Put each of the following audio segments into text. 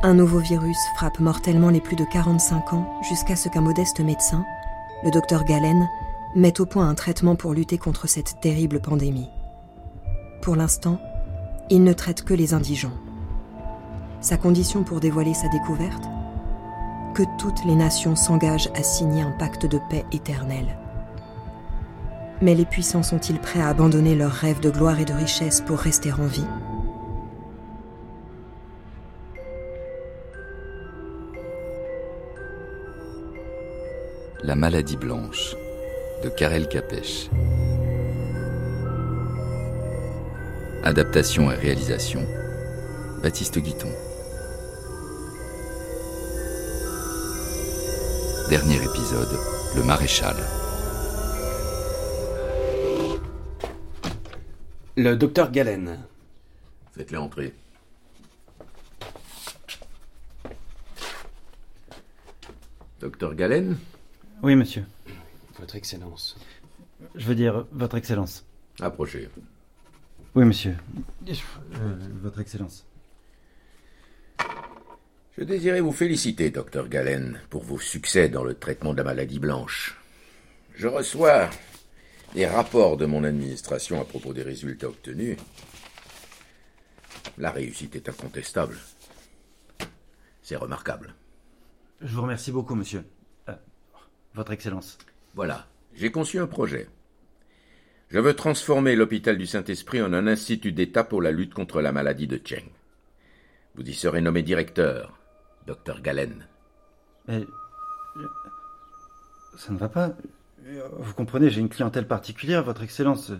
Un nouveau virus frappe mortellement les plus de 45 ans jusqu'à ce qu'un modeste médecin, le docteur Galen, mette au point un traitement pour lutter contre cette terrible pandémie. Pour l'instant, il ne traite que les indigents. Sa condition pour dévoiler sa découverte Que toutes les nations s'engagent à signer un pacte de paix éternel. Mais les puissants sont-ils prêts à abandonner leurs rêves de gloire et de richesse pour rester en vie? La maladie blanche de Karel Capèche. Adaptation et réalisation Baptiste Guiton. Dernier épisode, le maréchal. Le docteur Galen. Faites-les entrer. Docteur Galen? Oui, monsieur. Votre Excellence. Je veux dire, Votre Excellence. Approchez. Oui, monsieur. Euh, votre Excellence. Je désirais vous féliciter, docteur Galen, pour vos succès dans le traitement de la maladie blanche. Je reçois des rapports de mon administration à propos des résultats obtenus. La réussite est incontestable. C'est remarquable. Je vous remercie beaucoup, monsieur. Votre Excellence. Voilà, j'ai conçu un projet. Je veux transformer l'hôpital du Saint-Esprit en un institut d'État pour la lutte contre la maladie de Cheng. Vous y serez nommé directeur, docteur Galen. Mais. Ça ne va pas. Vous comprenez, j'ai une clientèle particulière, Votre Excellence.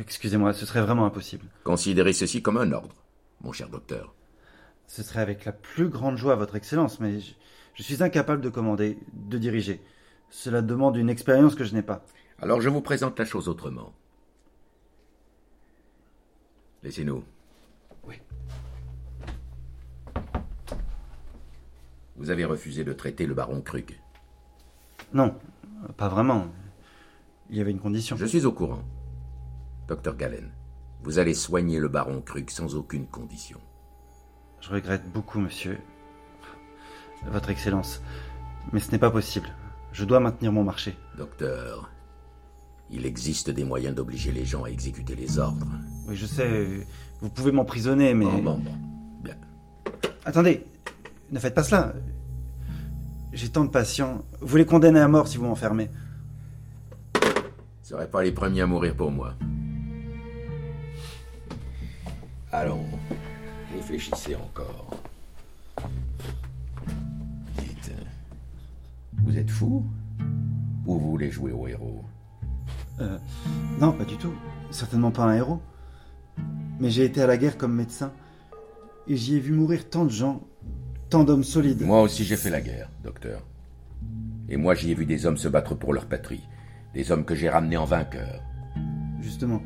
Excusez-moi, ce serait vraiment impossible. Considérez ceci comme un ordre, mon cher docteur. Ce serait avec la plus grande joie, Votre Excellence, mais je, je suis incapable de commander, de diriger. Cela demande une expérience que je n'ai pas. Alors je vous présente la chose autrement. Laissez-nous. Oui. Vous avez refusé de traiter le baron Krug. Non, pas vraiment. Il y avait une condition. Je suis au courant. Docteur Galen, vous allez soigner le baron Krug sans aucune condition. Je regrette beaucoup, monsieur. Votre Excellence. Mais ce n'est pas possible. Je dois maintenir mon marché. Docteur, il existe des moyens d'obliger les gens à exécuter les ordres. Oui, je sais. Vous pouvez m'emprisonner, mais. Bon, bon, bon. Bien. Attendez, ne faites pas cela. J'ai tant de patients. Vous les condamnez à mort si vous m'enfermez. Vous ne serez pas les premiers à mourir pour moi. Allons, réfléchissez encore. Vous êtes fou Ou vous voulez jouer au héros Euh, non, pas du tout. Certainement pas un héros. Mais j'ai été à la guerre comme médecin. Et j'y ai vu mourir tant de gens, tant d'hommes solides. Moi aussi j'ai fait la guerre, docteur. Et moi j'y ai vu des hommes se battre pour leur patrie. Des hommes que j'ai ramenés en vainqueurs. Justement.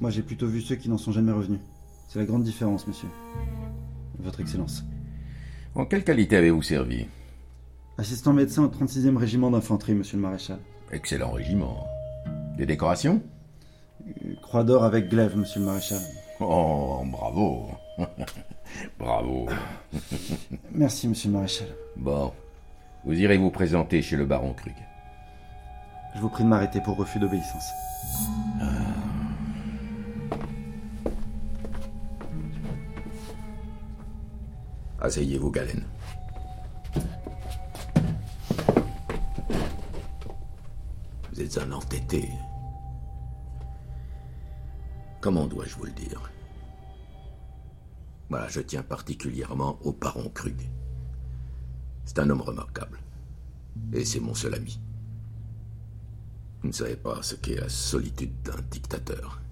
Moi, j'ai plutôt vu ceux qui n'en sont jamais revenus. C'est la grande différence, monsieur. Votre Excellence. En quelle qualité avez-vous servi? Assistant médecin au 36e régiment d'infanterie, monsieur le maréchal. Excellent régiment. Des décorations? Euh, Croix d'or avec glaive, monsieur le maréchal. Oh, bravo. bravo. Merci, monsieur le maréchal. Bon, vous irez vous présenter chez le baron Krug. Je vous prie de m'arrêter pour refus d'obéissance. Asseyez-vous, Galen. Vous êtes un entêté. Comment dois-je vous le dire? Voilà, je tiens particulièrement au baron Krug. C'est un homme remarquable. Et c'est mon seul ami. Vous ne savez pas ce qu'est la solitude d'un dictateur.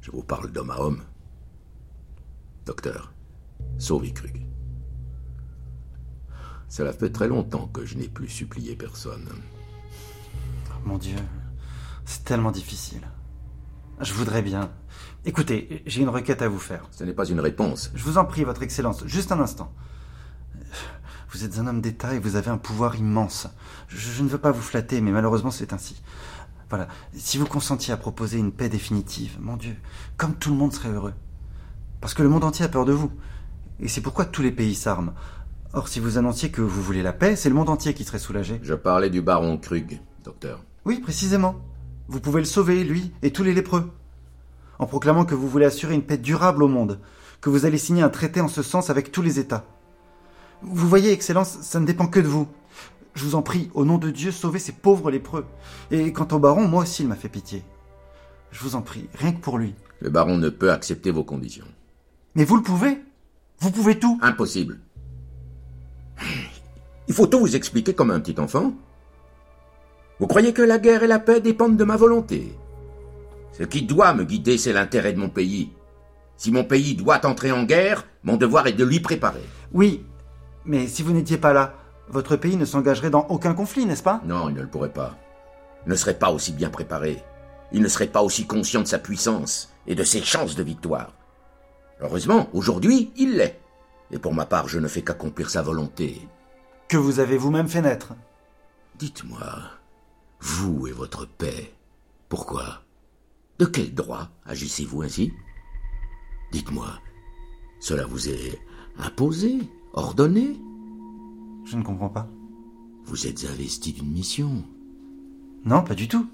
Je vous parle d'homme à homme. Docteur, sauvez Krug. Cela fait très longtemps que je n'ai plus supplié personne. Mon Dieu, c'est tellement difficile. Je voudrais bien. Écoutez, j'ai une requête à vous faire. Ce n'est pas une réponse. Je vous en prie, Votre Excellence, juste un instant. Vous êtes un homme d'État et vous avez un pouvoir immense. Je, je ne veux pas vous flatter, mais malheureusement c'est ainsi. Voilà, si vous consentiez à proposer une paix définitive, mon Dieu, comme tout le monde serait heureux. Parce que le monde entier a peur de vous. Et c'est pourquoi tous les pays s'arment. Or, si vous annonciez que vous voulez la paix, c'est le monde entier qui serait soulagé. Je parlais du baron Krug, docteur. Oui, précisément. Vous pouvez le sauver, lui, et tous les lépreux. En proclamant que vous voulez assurer une paix durable au monde, que vous allez signer un traité en ce sens avec tous les États. Vous voyez, Excellence, ça ne dépend que de vous. Je vous en prie, au nom de Dieu, sauvez ces pauvres lépreux. Et quant au baron, moi aussi, il m'a fait pitié. Je vous en prie, rien que pour lui. Le baron ne peut accepter vos conditions. Mais vous le pouvez Vous pouvez tout Impossible. Il faut tout vous expliquer comme un petit enfant Vous croyez que la guerre et la paix dépendent de ma volonté? Ce qui doit me guider, c'est l'intérêt de mon pays. Si mon pays doit entrer en guerre, mon devoir est de l'y préparer. Oui, mais si vous n'étiez pas là, votre pays ne s'engagerait dans aucun conflit, n'est-ce pas? Non, il ne le pourrait pas. Il ne serait pas aussi bien préparé. Il ne serait pas aussi conscient de sa puissance et de ses chances de victoire. Heureusement, aujourd'hui, il l'est. Et pour ma part, je ne fais qu'accomplir sa volonté. Que vous avez vous-même fait naître. Dites-moi, vous et votre paix, pourquoi? De quel droit agissez-vous ainsi? Dites-moi, cela vous est imposé, ordonné? Je ne comprends pas. Vous êtes investi d'une mission. Non, pas du tout.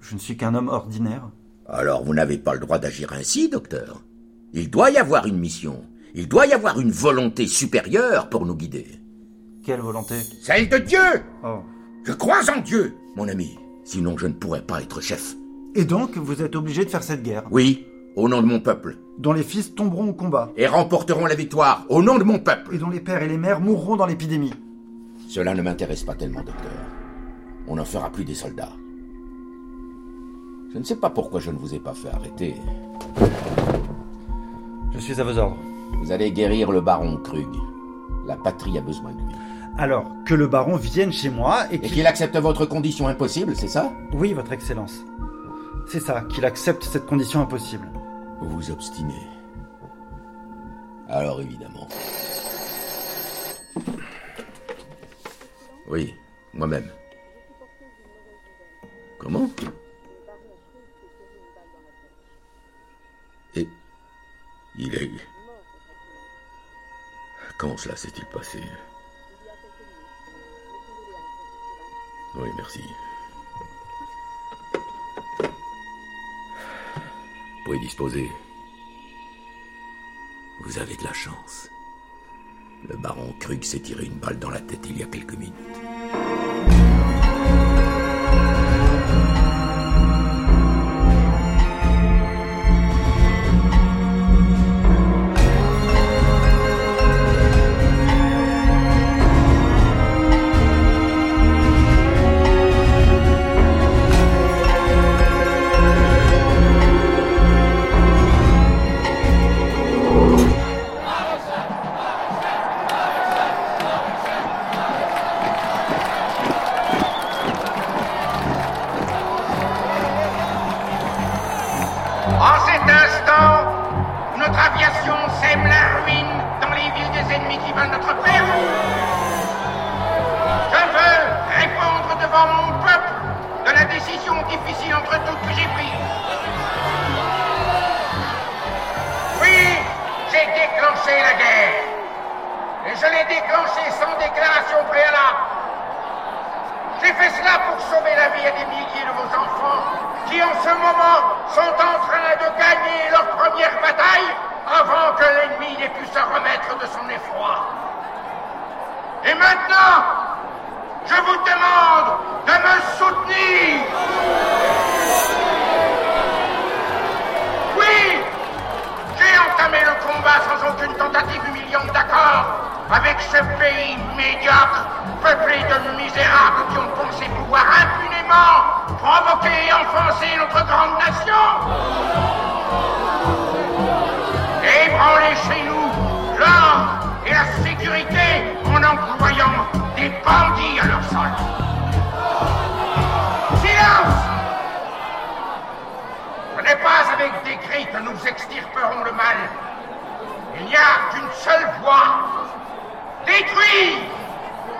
Je ne suis qu'un homme ordinaire. Alors vous n'avez pas le droit d'agir ainsi, docteur. Il doit y avoir une mission. Il doit y avoir une volonté supérieure pour nous guider. Quelle volonté? Celle de Dieu Oh. Je crois en Dieu, mon ami. Sinon je ne pourrais pas être chef. Et donc, vous êtes obligé de faire cette guerre, Oui, au nom de mon peuple. dont les fils tomberont au combat, Et remporteront la victoire, au nom de mon peuple. et dont les pères et les mères mourront dans l'épidémie. Cela ne m'intéresse pas tellement, docteur. On n'en fera plus des soldats. Je ne sais pas pourquoi je ne vous ai pas fait arrêter. Je suis à vos ordres. Vous allez guérir le baron Krug. La patrie a besoin de lui. Alors, que le baron vienne chez moi et Et qu'il... accepte votre condition impossible, c'est ça? Oui, votre excellence. C'est ça, qu'il accepte cette condition impossible. Vous vous obstinez. Alors évidemment. Oui, moi-même. Comment? Et il est... Quand cela s'est-il passé? Oui, merci. Vous pouvez disposer. Vous avez de la chance. Le baron Krug s'est tiré une balle dans la tête il y a quelques minutes. Fait cela pour sauver la vie à des milliers de vos enfants qui en ce moment sont en train de gagner leur première bataille avant que l'ennemi n'ait pu se remettre de son effroi. Et maintenant, je vous demande de me soutenir. Oui, j'ai entamé le combat sans aucune tentative humiliante d'accord avec ce pays médiocre, peuplé de misérables qui ont pensé pouvoir impunément provoquer et enfoncer notre grande nation. Et ébranler chez nous l'ordre et la sécurité en employant des bandits à leur solde. Silence Ce n'est pas avec des cris que nous extirperons le mal. Il n'y a qu'une seule voie. Détruire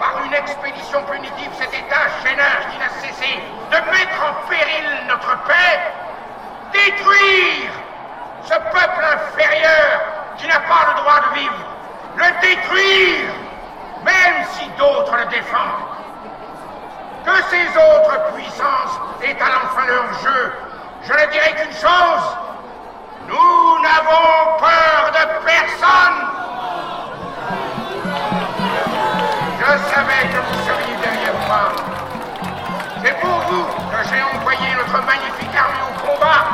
par une expédition punitive cet État gêneur qui n'a cessé de mettre en péril notre paix. Détruire ce peuple inférieur qui n'a pas le droit de vivre le détruire, même si d'autres le défendent. Que ces autres puissances étalent enfin leur jeu, je ne dirai qu'une chose. Nous n'avons peur de personne. Que vous derrière moi. C'est pour vous que j'ai envoyé notre magnifique armée au combat.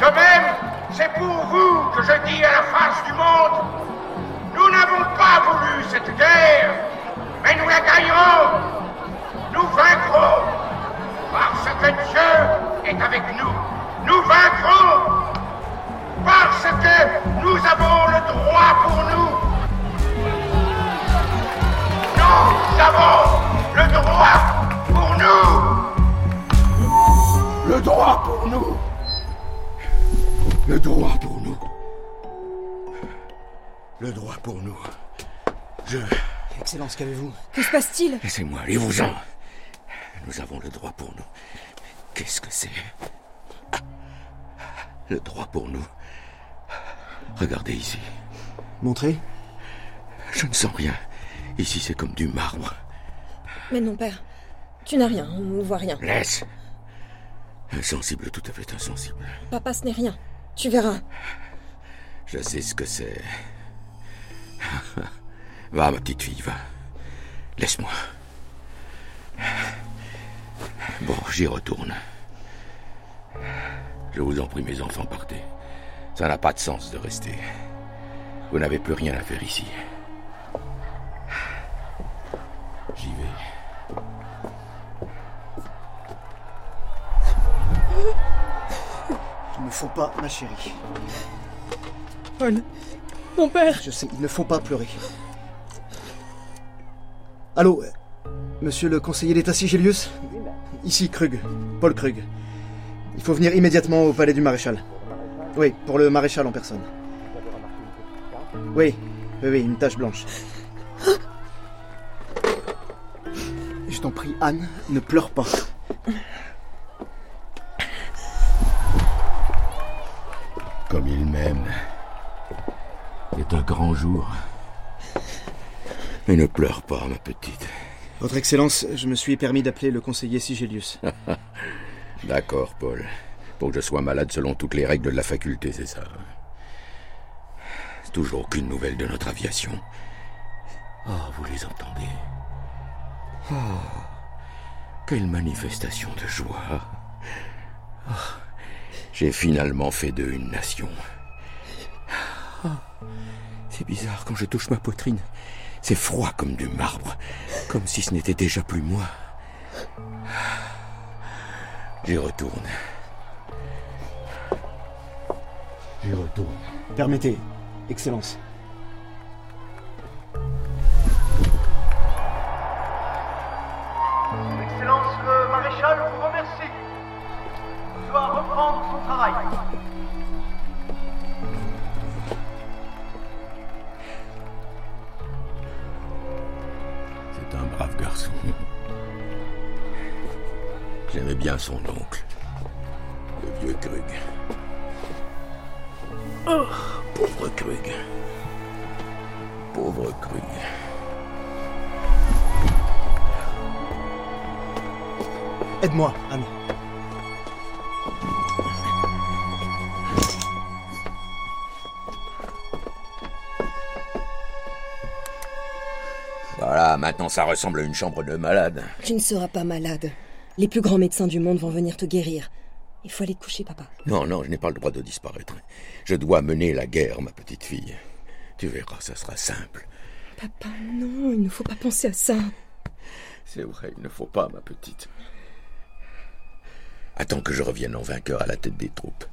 De même, c'est pour vous que je dis à la face du monde, nous n'avons pas voulu cette guerre, mais nous la gagnerons. Nous vaincrons parce que Dieu est avec nous. Nous vaincrons parce que nous avons le droit pour nous. Nous avons le droit pour nous. Le droit pour nous. Le droit pour nous. Le droit pour nous. Je... Excellence, qu'avez-vous? Que se passe-t-il? Laissez-moi, allez-vous-en. Nous avons le droit pour nous. Qu'est-ce que c'est? Le droit pour nous. Regardez ici. Montrez. Je ne sens rien. Ici, c'est comme du marbre. Mais non, père. Tu n'as rien, on ne voit rien. Laisse. Insensible, tout à fait insensible. Papa, ce n'est rien. Tu verras. Je sais ce que c'est. Va, ma petite fille, va. Laisse-moi. Bon, j'y retourne. Je vous en prie, mes enfants, partez. Ça n'a pas de sens de rester. Vous n'avez plus rien à faire ici. Pas, ma chérie. Paul. Mon père. Je sais, il ne faut pas pleurer. Allô euh, Monsieur le conseiller d'État Sigelius Ici Krug, Paul Krug. Il faut venir immédiatement au palais du maréchal. Oui, pour le maréchal en personne. Oui, oui, oui, une tache blanche. Je t'en prie, Anne, ne pleure pas. Comme il m'aime. C'est un grand jour. Mais ne pleure pas, ma petite. Votre Excellence, je me suis permis d'appeler le conseiller Sigelius. D'accord, Paul. Pour que je sois malade selon toutes les règles de la faculté, c'est ça. Toujours aucune nouvelle de notre aviation. Oh, vous les entendez Oh, quelle manifestation de joie. Oh, J'ai finalement fait d'eux une nation. Oh, C'est bizarre quand je touche ma poitrine. C'est froid comme du marbre, comme si ce n'était déjà plus moi. J'y retourne. J'y retourne. Permettez. Excellence bien son oncle, le vieux Krug. Oh, pauvre Krug. Pauvre Krug. Aide-moi, Anne. Voilà, maintenant ça ressemble à une chambre de malade. Tu ne seras pas malade. Les plus grands médecins du monde vont venir te guérir. Il faut aller te coucher, papa. Non, non, je n'ai pas le droit de disparaître. Je dois mener la guerre, ma petite fille. Tu verras, ça sera simple. Papa, non, il ne faut pas penser à ça. C'est vrai, il ne faut pas, ma petite. Attends que je revienne en vainqueur à la tête des troupes.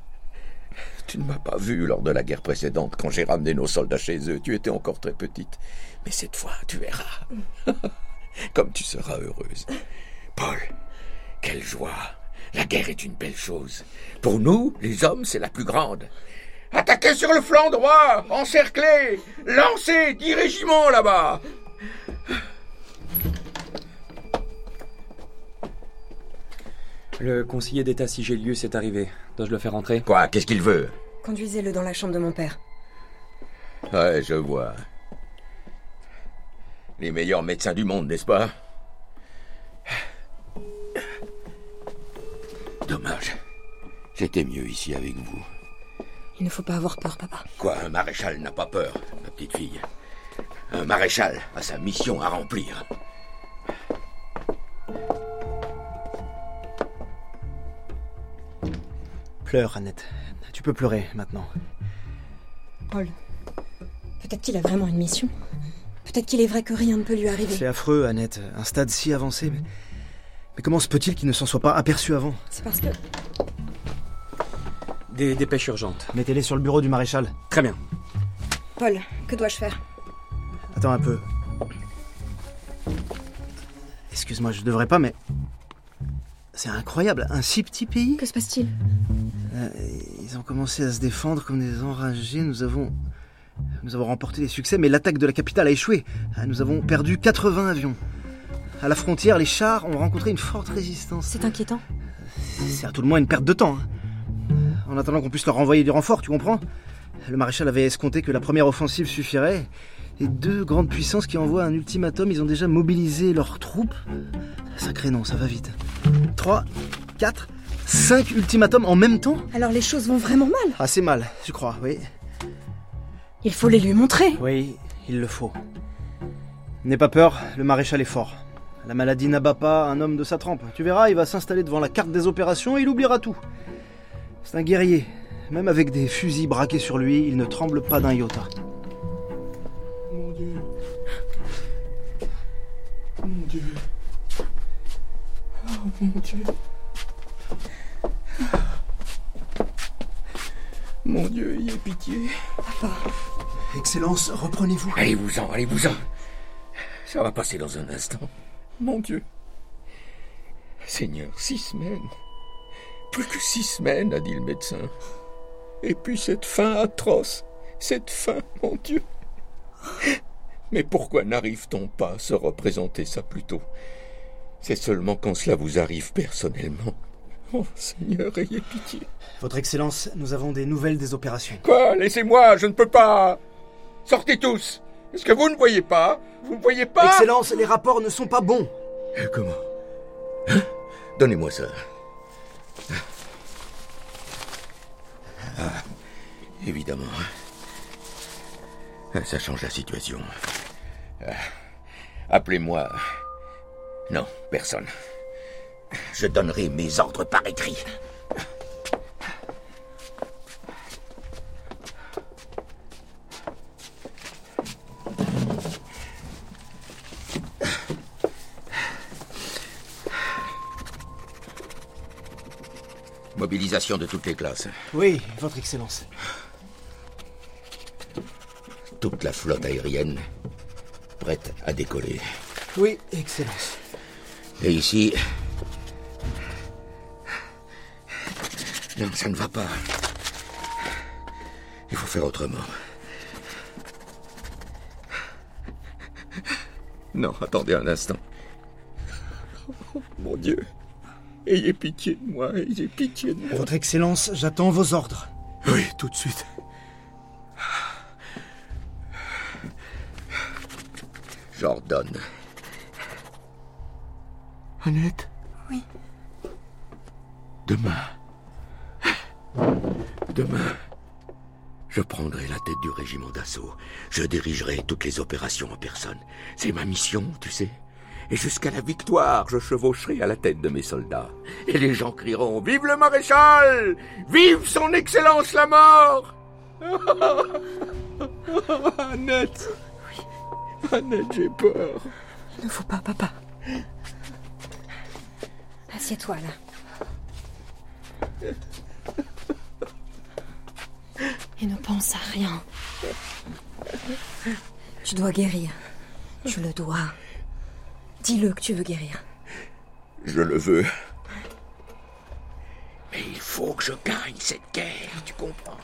Tu ne m'as pas vu lors de la guerre précédente quand j'ai ramené nos soldats chez eux. Tu étais encore très petite. Mais cette fois, tu verras. Comme tu seras heureuse. Paul, quelle joie. La guerre est une belle chose. Pour nous, les hommes, c'est la plus grande. Attaquez sur le flanc droit, encerclez, lancez, dix régiments là-bas. Le conseiller d'État Sigelius est arrivé. Dois-je le faire entrer? Quoi Qu'est-ce qu'il veut? Conduisez-le dans la chambre de mon père. Ouais, je vois. Les meilleurs médecins du monde, n'est-ce pas? Dommage. J'étais mieux ici avec vous. Il ne faut pas avoir peur, papa. Quoi, un maréchal n'a pas peur, ma petite fille? Un maréchal a sa mission à remplir. Pleure, Annette. Tu peux pleurer maintenant. Paul, peut-être qu'il a vraiment une mission. Peut-être qu'il est vrai que rien ne peut lui arriver. C'est affreux, Annette. Un stade si avancé. Mais, mais comment se peut-il qu'il ne s'en soit pas aperçu avant C'est parce que... Des dépêches urgentes. Mettez-les sur le bureau du maréchal. Très bien. Paul, que dois-je faire Attends un peu. Excuse-moi, je devrais pas, mais. C'est incroyable, un si petit pays. Que se passe-t-il Euh, Ils ont commencé à se défendre comme des enragés. Nous avons. Nous avons remporté des succès, mais l'attaque de la capitale a échoué. Ah, Nous avons perdu 80 avions. À la frontière, les chars ont rencontré une forte résistance. C'est inquiétant. C'est à tout le moins une perte de temps. hein. En attendant qu'on puisse leur envoyer du renfort, tu comprends? Le maréchal avait escompté que la première offensive suffirait. Et deux grandes puissances qui envoient un ultimatum, ils ont déjà mobilisé leurs troupes. Sacré nom, ça va vite. Trois, quatre, cinq ultimatums en même temps? Alors les choses vont vraiment mal. Assez mal, je crois, oui. Il faut les lui montrer. Oui, il le faut. N'aie pas peur, le maréchal est fort. La maladie n'abat pas un homme de sa trempe. Tu verras, il va s'installer devant la carte des opérations et il oubliera tout. C'est un guerrier. Même avec des fusils braqués sur lui, il ne tremble pas d'un iota. Mon Dieu. Mon Dieu. Oh mon Dieu. Mon Dieu, ayez pitié. Excellence, reprenez-vous. Allez-vous-en, allez-vous-en. Ça va passer dans un instant. Mon Dieu. Seigneur, six semaines. Plus que six semaines, a dit le médecin. Et puis cette faim atroce. Cette faim, mon Dieu. Mais pourquoi n'arrive-t-on pas à se représenter ça plus tôt? C'est seulement quand cela vous arrive personnellement. Oh Seigneur, ayez pitié. Votre Excellence, nous avons des nouvelles des opérations. Quoi? Laissez-moi, je ne peux pas. Sortez tous. Est-ce que vous ne voyez pas? Vous ne voyez pas? Excellence, les rapports ne sont pas bons. Euh, Comment? Hein? Donnez-moi ça. Ah, évidemment. Ça change la situation. Ah, Appelez-moi. Non, personne. Je donnerai mes ordres par écrit. Mobilisation de toutes les classes. Oui, Votre Excellence. Toute la flotte aérienne prête à décoller. Oui, Excellence. Et ici... Non, ça ne va pas. Il faut faire autrement. Non, attendez un instant. Ayez pitié de moi, ayez pitié de moi. Votre Excellence, j'attends vos ordres. Oui, tout de suite. J'ordonne. Annette Oui. Demain. Demain. Je prendrai la tête du régiment d'assaut. Je dirigerai toutes les opérations en personne. C'est ma mission, tu sais. Et jusqu'à la victoire, je chevaucherai à la tête de mes soldats. Et les gens crieront Vive le maréchal Vive son excellence la mort Annette Annette, j'ai peur. Il ne faut pas, papa. Assieds-toi là. Et ne pense à rien. Tu dois guérir. Tu le dois. Dis-le que tu veux guérir. Je le veux. Mais il faut que je gagne cette guerre, tu comprends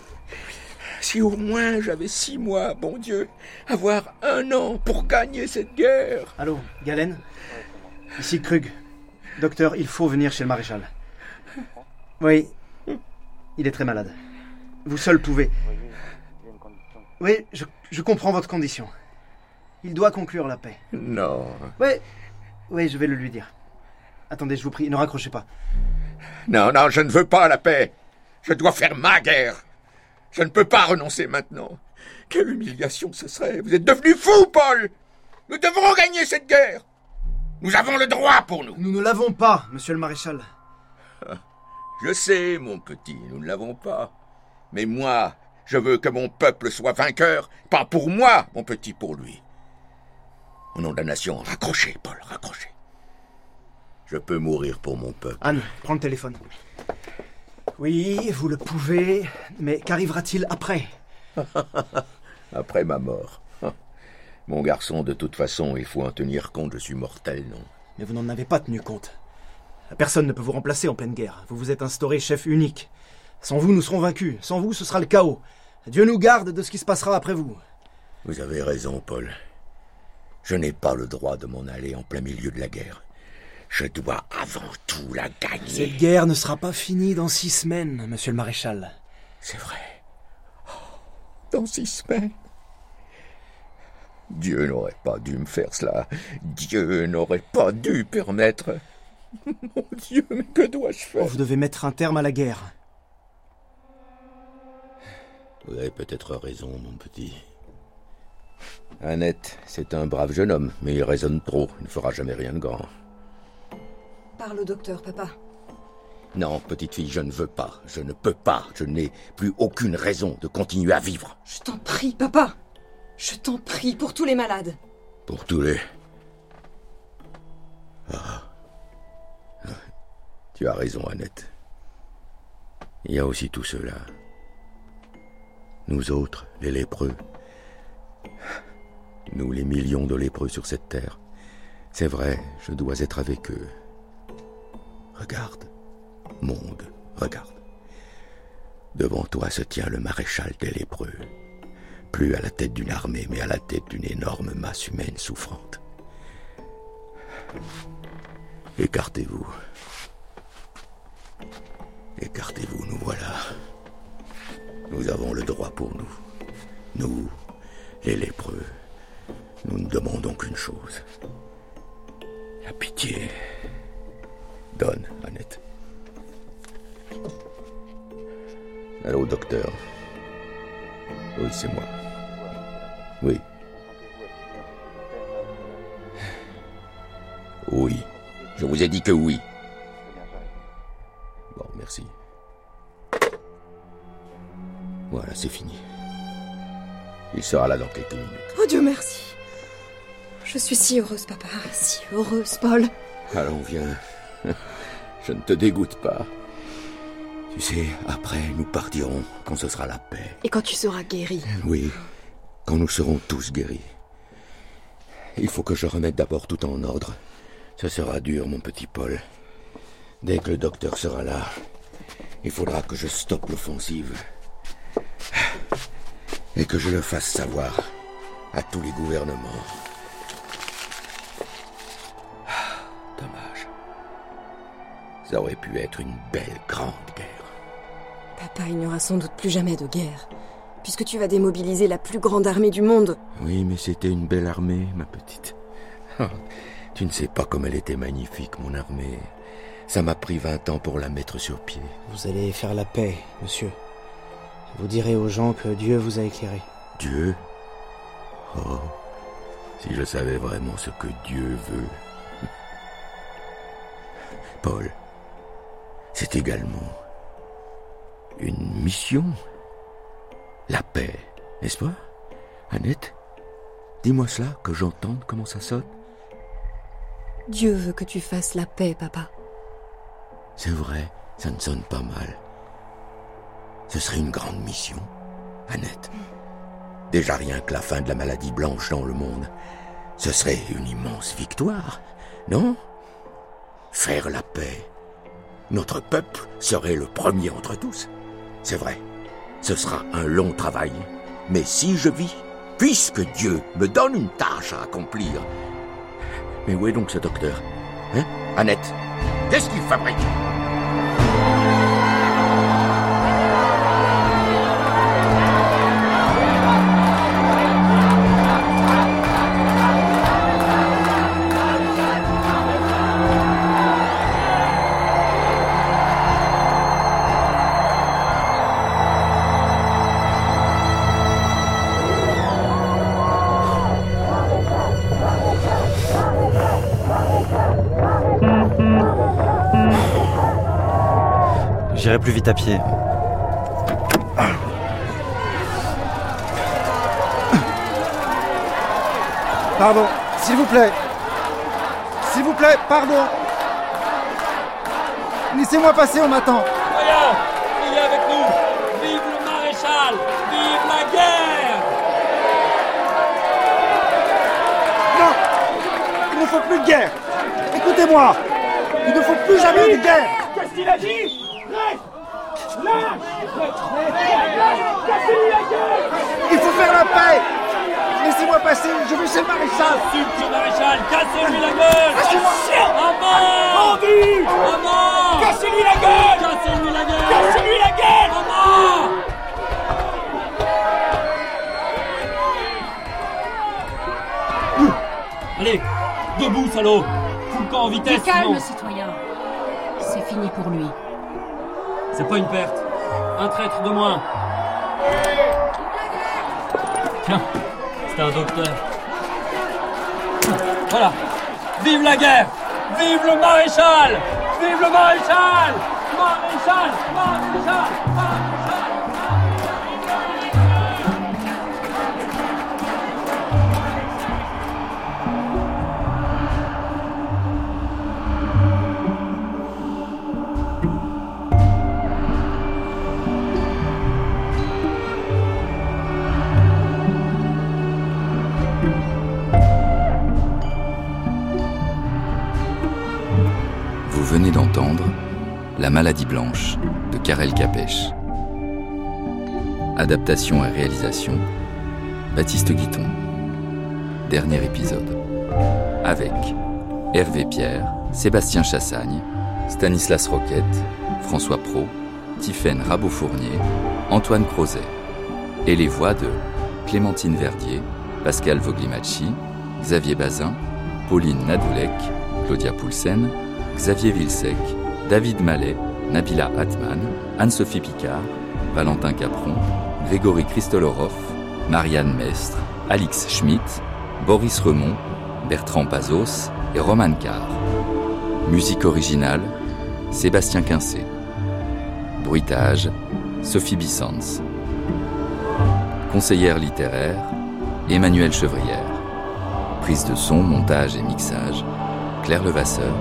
Si au moins j'avais six mois, bon Dieu, avoir un an pour gagner cette guerre. Allô, Galen Ici Krug. Docteur, il faut venir chez le maréchal. Oui, il est très malade. Vous seul pouvez. Oui, je, je comprends votre condition. Il doit conclure la paix. Non. Ouais, oui, je vais le lui dire. Attendez, je vous prie, ne raccrochez pas. Non, non, je ne veux pas la paix. Je dois faire ma guerre. Je ne peux pas renoncer maintenant. Quelle humiliation ce serait. Vous êtes devenu fou, Paul. Nous devrons gagner cette guerre. Nous avons le droit pour nous. Nous ne l'avons pas, monsieur le maréchal. Je sais, mon petit, nous ne l'avons pas. Mais moi, je veux que mon peuple soit vainqueur, pas pour moi, mon petit, pour lui. Au nom de la nation, raccrochez, Paul, raccrochez. Je peux mourir pour mon peuple. Anne, prends le téléphone. Oui, vous le pouvez, mais qu'arrivera-t-il après? Après ma mort. Mon garçon, de toute façon, il faut en tenir compte, je suis mortel, non Mais vous n'en avez pas tenu compte. Personne ne peut vous remplacer en pleine guerre. Vous vous êtes instauré chef unique. Sans vous, nous serons vaincus. Sans vous, ce sera le chaos. Dieu nous garde de ce qui se passera après vous. Vous avez raison, Paul. Je n'ai pas le droit de m'en aller en plein milieu de la guerre. Je dois avant tout la gagner. Cette guerre ne sera pas finie dans six semaines, monsieur le maréchal. C'est vrai. Oh, dans six semaines. Dieu n'aurait pas dû me faire cela. Dieu n'aurait pas dû permettre. Mon Dieu, mais que dois-je faire? Vous devez mettre un terme à la guerre. Vous avez peut-être raison, mon petit. Annette, c'est un brave jeune homme, mais il raisonne trop. Il ne fera jamais rien de grand. Parle au docteur, papa. Non, petite fille, je ne veux pas. Je ne peux pas. Je n'ai plus aucune raison de continuer à vivre. Je t'en prie, papa. Je t'en prie, pour tous les malades. Pour tous les... Ah. Tu as raison, Annette. Il y a aussi tous ceux-là. Nous autres, les lépreux. Nous, les millions de lépreux sur cette terre. C'est vrai, je dois être avec eux. Regarde, monde, regarde. Devant toi se tient le maréchal des lépreux. Plus à la tête d'une armée, mais à la tête d'une énorme masse humaine souffrante. Écartez-vous. Écartez-vous, nous voilà. Nous avons le droit pour nous. Nous, les lépreux, nous ne demandons qu'une chose. La pitié. Donne, Annette. Allô, docteur. Oui, c'est moi. Oui. Oui. Je vous ai dit que oui. Bon, merci. Voilà, c'est fini. Il sera là dans quelques minutes. Oh Dieu merci. Je suis si heureuse, papa. Si heureuse, Paul. Allons, viens. Je ne te dégoûte pas. Tu sais, après, nous partirons quand ce sera la paix. Et quand tu seras guéri. Oui, quand nous serons tous guéris. Il faut que je remette d'abord tout en ordre. Ce sera dur, mon petit Paul. Dès que le docteur sera là, il faudra que je stoppe l'offensive. Et que je le fasse savoir à tous les gouvernements. Dommage. Ça aurait pu être une belle grande guerre. Papa, il n'y aura sans doute plus jamais de guerre. Puisque tu vas démobiliser la plus grande armée du monde. Oui, mais c'était une belle armée, ma petite. Oh, tu ne sais pas comme elle était magnifique, mon armée. Ça m'a pris vingt ans pour la mettre sur pied. Vous allez faire la paix, monsieur. Vous direz aux gens que Dieu vous a éclairé. Dieu? Oh, si je savais vraiment ce que Dieu veut. Paul, c'est également une mission. La paix, n'est-ce pas? Annette Dis-moi cela, que j'entende comment ça sonne. Dieu veut que tu fasses la paix, papa. C'est vrai, ça ne sonne pas mal. Ce serait une grande mission, Annette. Déjà rien que la fin de la maladie blanche dans le monde, ce serait une immense victoire, non? Faire la paix. Notre peuple serait le premier entre tous. C'est vrai, ce sera un long travail. Mais si je vis, puisque Dieu me donne une tâche à accomplir. Mais où est donc ce docteur? Hein? Annette Qu'est-ce qu'il fabrique? Plus vite à pied. Pardon, s'il vous plaît. S'il vous plaît, pardon. Laissez-moi passer, on m'attend. Voyons, il est avec nous. Vive le maréchal, vive la guerre. Non Il ne faut plus de guerre Écoutez-moi Il ne faut plus jamais de guerre Qu'est-ce qu'il a dit Reste Lâche Cassez-lui la gueule Il faut faire la paix. Laissez-moi passer, je veux chez le maréchal. Insulte maréchal, cassez-lui la gueule. Lâchez-moi À mort Vendu À mort Cassez-lui la gueule. Cassez-lui la gueule. Cassez-lui la gueule. À mort Allez, debout, salaud. Fous le camp en vitesse, calme, sinon. citoyen. C'est fini pour lui. C'est pas une perte. Un traître de moins. Tiens, c'est un docteur. Voilà. Vive la guerre Vive le maréchal Vive le maréchal Maréchal Maréchal Maréchal La maladie blanche de Karel Capèche. Adaptation et réalisation Baptiste Guiton. Dernier épisode. Avec Hervé Pierre, Sébastien Chassagne, Stanislas Roquette, François Pro, Tiphaine Rabot-Fournier, Antoine Crozet. Et les voix de Clémentine Verdier, Pascal Voglimacci, Xavier Bazin, Pauline Nadoulek, Claudia Poulsen, Xavier Vilsec, David Mallet, Nabila Atman, Anne-Sophie Picard, Valentin Capron, Grégory Christolorov, Marianne Mestre, Alix Schmitt, Boris Remond, Bertrand Pazos et Roman Carr. Musique originale, Sébastien Quincé. Bruitage, Sophie Bissans. Conseillère littéraire, Emmanuel Chevrière. Prise de son, montage et mixage, Claire Levasseur,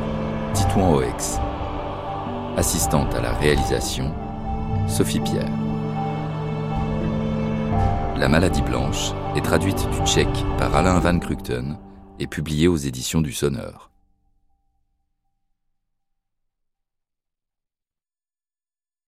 Titouan Oex. Assistante à la réalisation, Sophie Pierre. La maladie blanche est traduite du tchèque par Alain Van Krukten et publiée aux éditions du Sonneur.